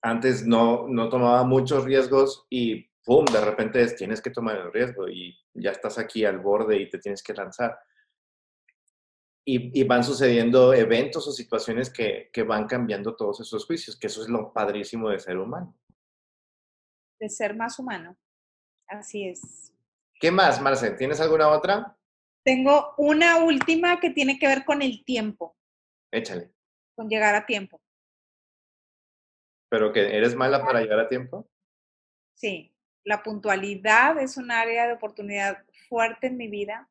antes no, no tomaba muchos riesgos y ¡pum!, de repente tienes que tomar el riesgo y ya estás aquí al borde y te tienes que lanzar. Y, van sucediendo eventos o situaciones que, van cambiando todos esos juicios, que eso es lo padrísimo de ser humano. De ser más humano. Así es. ¿Qué más, Marce? ¿Tienes alguna otra? Tengo una última que tiene que ver con el tiempo. Échale. Con llegar a tiempo. ¿Pero que eres mala para llegar a tiempo? Sí la puntualidad es un área de oportunidad fuerte en mi vida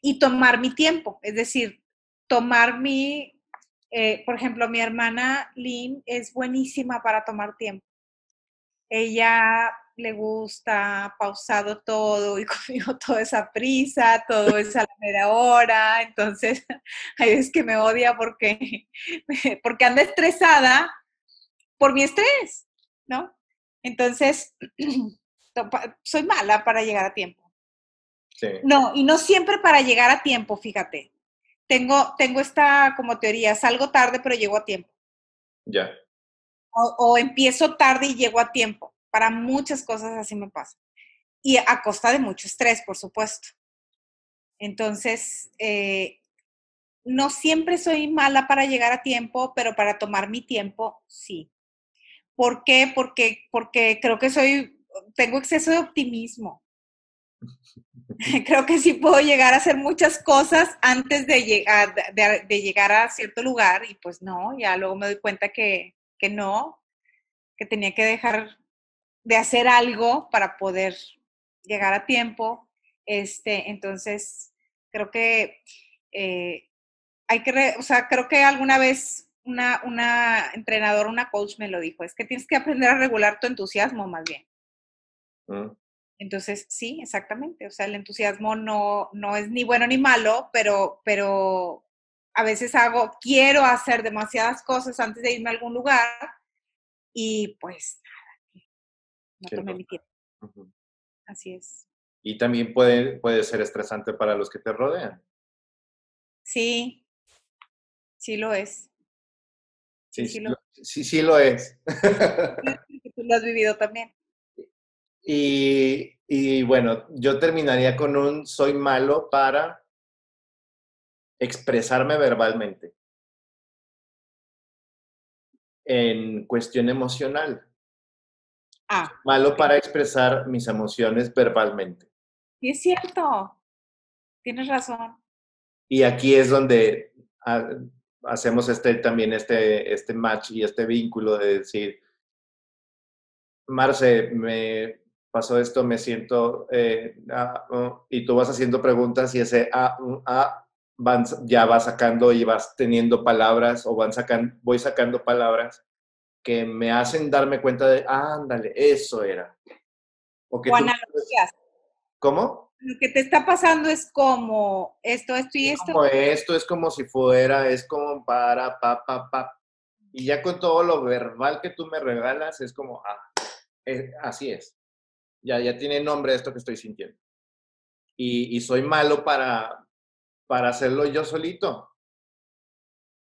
y tomar mi tiempo, es decir, tomar mi, eh, por ejemplo, mi hermana Lynn es buenísima para tomar tiempo. Ella le gusta pausado todo y conmigo toda esa prisa, todo es hora, entonces hay veces que me odia porque, porque anda estresada por mi estrés, ¿no? Entonces, soy mala para llegar a tiempo. No, y no siempre para llegar a tiempo, fíjate. Tengo, tengo esta como teoría, salgo tarde pero llego a tiempo. Ya. O, empiezo tarde y llego a tiempo. Para muchas cosas así me pasa. Y a costa de mucho estrés, por supuesto. Entonces, eh, no siempre soy mala para llegar a tiempo, pero para tomar mi tiempo, sí. ¿Por qué? Porque, porque creo que soy tengo exceso de optimismo. Creo que sí puedo llegar a hacer muchas cosas antes de llegar, de, llegar a cierto lugar y pues no, ya luego me doy cuenta que, que no. que tenía que dejar de hacer algo para poder llegar a tiempo. Este, entonces, creo que eh, hay que, o sea, creo que alguna vez una, una entrenadora, una coach me lo dijo, es que tienes que aprender a regular tu entusiasmo más bien. Mm. Entonces, sí, exactamente. O sea, el entusiasmo no, no es ni bueno ni malo, pero, pero a veces hago, quiero hacer demasiadas cosas antes de irme a algún lugar y pues nada, no tomé mi tiempo. Así es. Y también puede, puede ser estresante para los que te rodean. Sí, sí lo es. Sí, sí, lo, sí, sí lo es. Tú lo has vivido también. Y, bueno, yo terminaría con un soy malo para expresarme verbalmente en cuestión emocional. Ah. Malo para expresar mis emociones verbalmente. Y es cierto, tienes razón. Y aquí es donde hacemos este, también este, este match y este vínculo de decir, Marce, me, pasó esto, me siento, eh, ah, oh", y tú vas haciendo preguntas y ese ah, ah, van, ya va sacando y vas teniendo palabras o van sacando, voy sacando palabras que me hacen darme cuenta de, ándale, eso era. O, que analogías. ¿Cómo? Lo que te está pasando es como esto, esto y esto. Como esto es como si fuera, es como para, pa, pa, pa. Y ya con todo lo verbal que tú me regalas, es como, ah, eh, así es ya, ya tiene nombre esto que estoy sintiendo. Y, soy malo para, para hacerlo yo solito.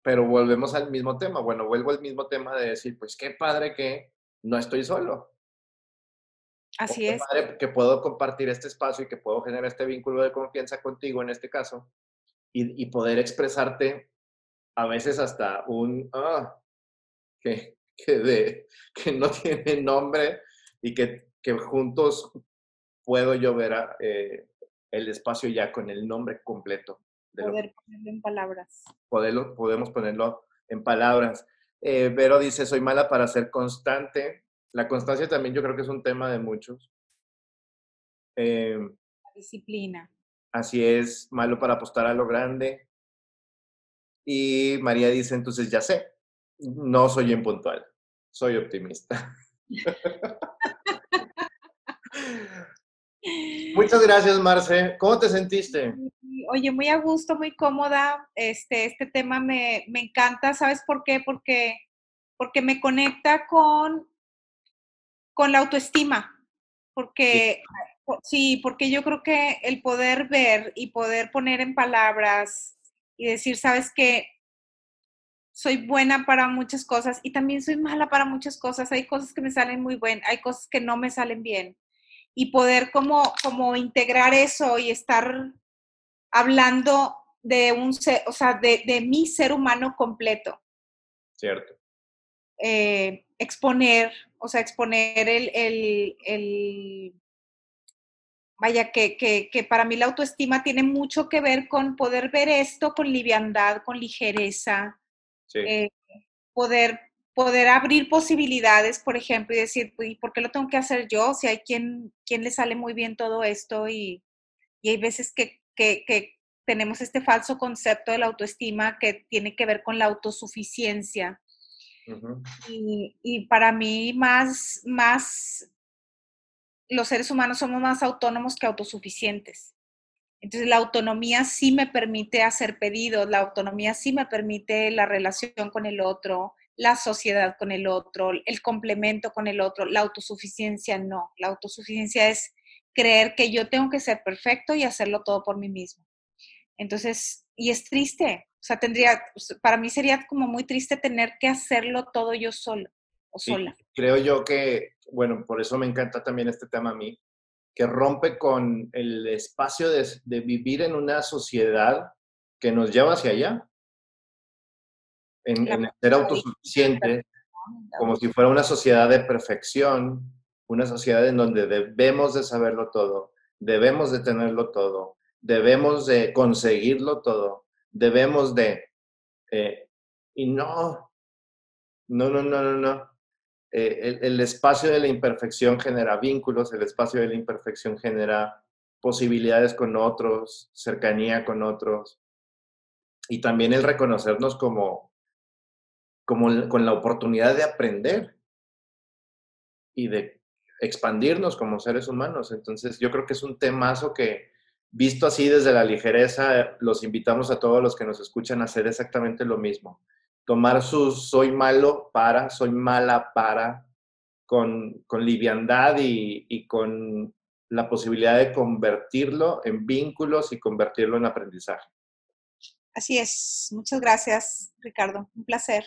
Pero volvemos al mismo tema. Bueno, vuelvo al mismo tema de decir, pues qué padre que no estoy solo. Así es. Padre que puedo compartir este espacio y que puedo generar este vínculo de confianza contigo en este caso y, poder expresarte a veces hasta un, ah, que, que, de, que no tiene nombre y que que juntos puedo yo ver eh, el espacio ya con el nombre completo. Poder ponerlo en palabras. Poderlo, podemos ponerlo en palabras. Eh, Vero dice, soy mala para ser constante. La constancia también yo creo que es un tema de muchos. Eh, disciplina. Así es, malo para apostar a lo grande. Y María dice, entonces ya sé, no soy impuntual, soy optimista. Muchas gracias, Marce. ¿Cómo te sentiste? Oye, muy a gusto, muy cómoda. Este, este tema me, me encanta. ¿Sabes por qué? Porque, porque me conecta con, con la autoestima. Porque, sí. porque yo creo que el poder ver y poder poner en palabras y decir, sabes que soy buena para muchas cosas y también soy mala para muchas cosas. Hay cosas que me salen muy bien, hay cosas que no me salen bien y poder como, como integrar eso y estar hablando de un ser, o sea, de, de mi ser humano completo. Cierto. Eh, exponer, o sea, exponer el, el, el vaya, que, que, que, para mí la autoestima tiene mucho que ver con poder ver esto con liviandad, con ligereza, sí. eh, poder poder abrir posibilidades, por ejemplo, y decir, ¿y por qué lo tengo que hacer yo? Si hay quien, quien le sale muy bien todo esto y, y hay veces que, que, que, tenemos este falso concepto de la autoestima que tiene que ver con la autosuficiencia. y, y, para mí más, más, los seres humanos somos más autónomos que autosuficientes. Entonces la autonomía sí me permite hacer pedidos, la autonomía sí me permite la relación con el otro, la sociedad con el otro, el complemento con el otro, la autosuficiencia no. La autosuficiencia es creer que yo tengo que ser perfecto y hacerlo todo por mí mismo. Entonces, y es triste, o sea, tendría, para mí sería como muy triste tener que hacerlo todo yo solo o sola. Creo yo que, bueno, por eso me encanta también este tema a mí, que rompe con el espacio de, de vivir en una sociedad que nos lleva hacia allá en, ser autosuficiente, como si fuera una sociedad de perfección, una sociedad en donde debemos de saberlo todo, debemos de tenerlo todo, debemos de conseguirlo todo, debemos de... Eh, y no, no, no, no, no, no. eh, el, espacio de la imperfección genera vínculos, el espacio de la imperfección genera posibilidades con otros, cercanía con otros, y también el reconocernos como, como con la oportunidad de aprender y de expandirnos como seres humanos. Entonces, yo creo que es un temazo que, visto así desde la ligereza, los invitamos a todos los que nos escuchan a hacer exactamente lo mismo. Tomar su soy malo para, soy mala para, con, con liviandad y, y con la posibilidad de convertirlo en vínculos y convertirlo en aprendizaje. Así es. Muchas gracias, Ricardo. Un placer.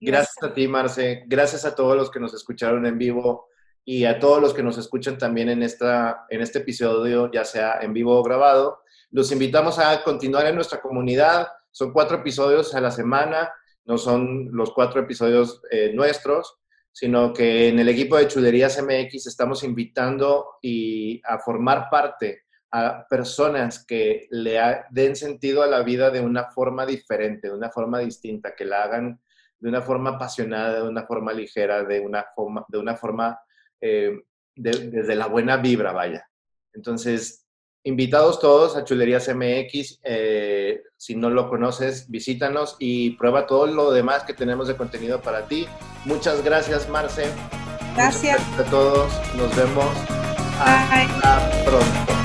Gracias a ti, Marce. Gracias a todos los que nos escucharon en vivo y a todos los que nos escuchan también en, esta, en este episodio, ya sea en vivo o grabado. Los invitamos a continuar en nuestra comunidad. Son cuatro episodios a la semana, no son los cuatro episodios eh, nuestros, sino que en el equipo de Chulerías MX estamos invitando y a formar parte a personas que le den sentido a la vida de una forma diferente, de una forma distinta, que la hagan de una forma apasionada, de una forma ligera, de una forma, de una forma eh, desde la buena vibra, vaya. Entonces, invitados todos a Chulerías MX. Eh, si no lo conoces, visítanos y prueba todo lo demás que tenemos de contenido para ti. Muchas gracias, Marce. Gracias. a todos. Nos vemos. Bye.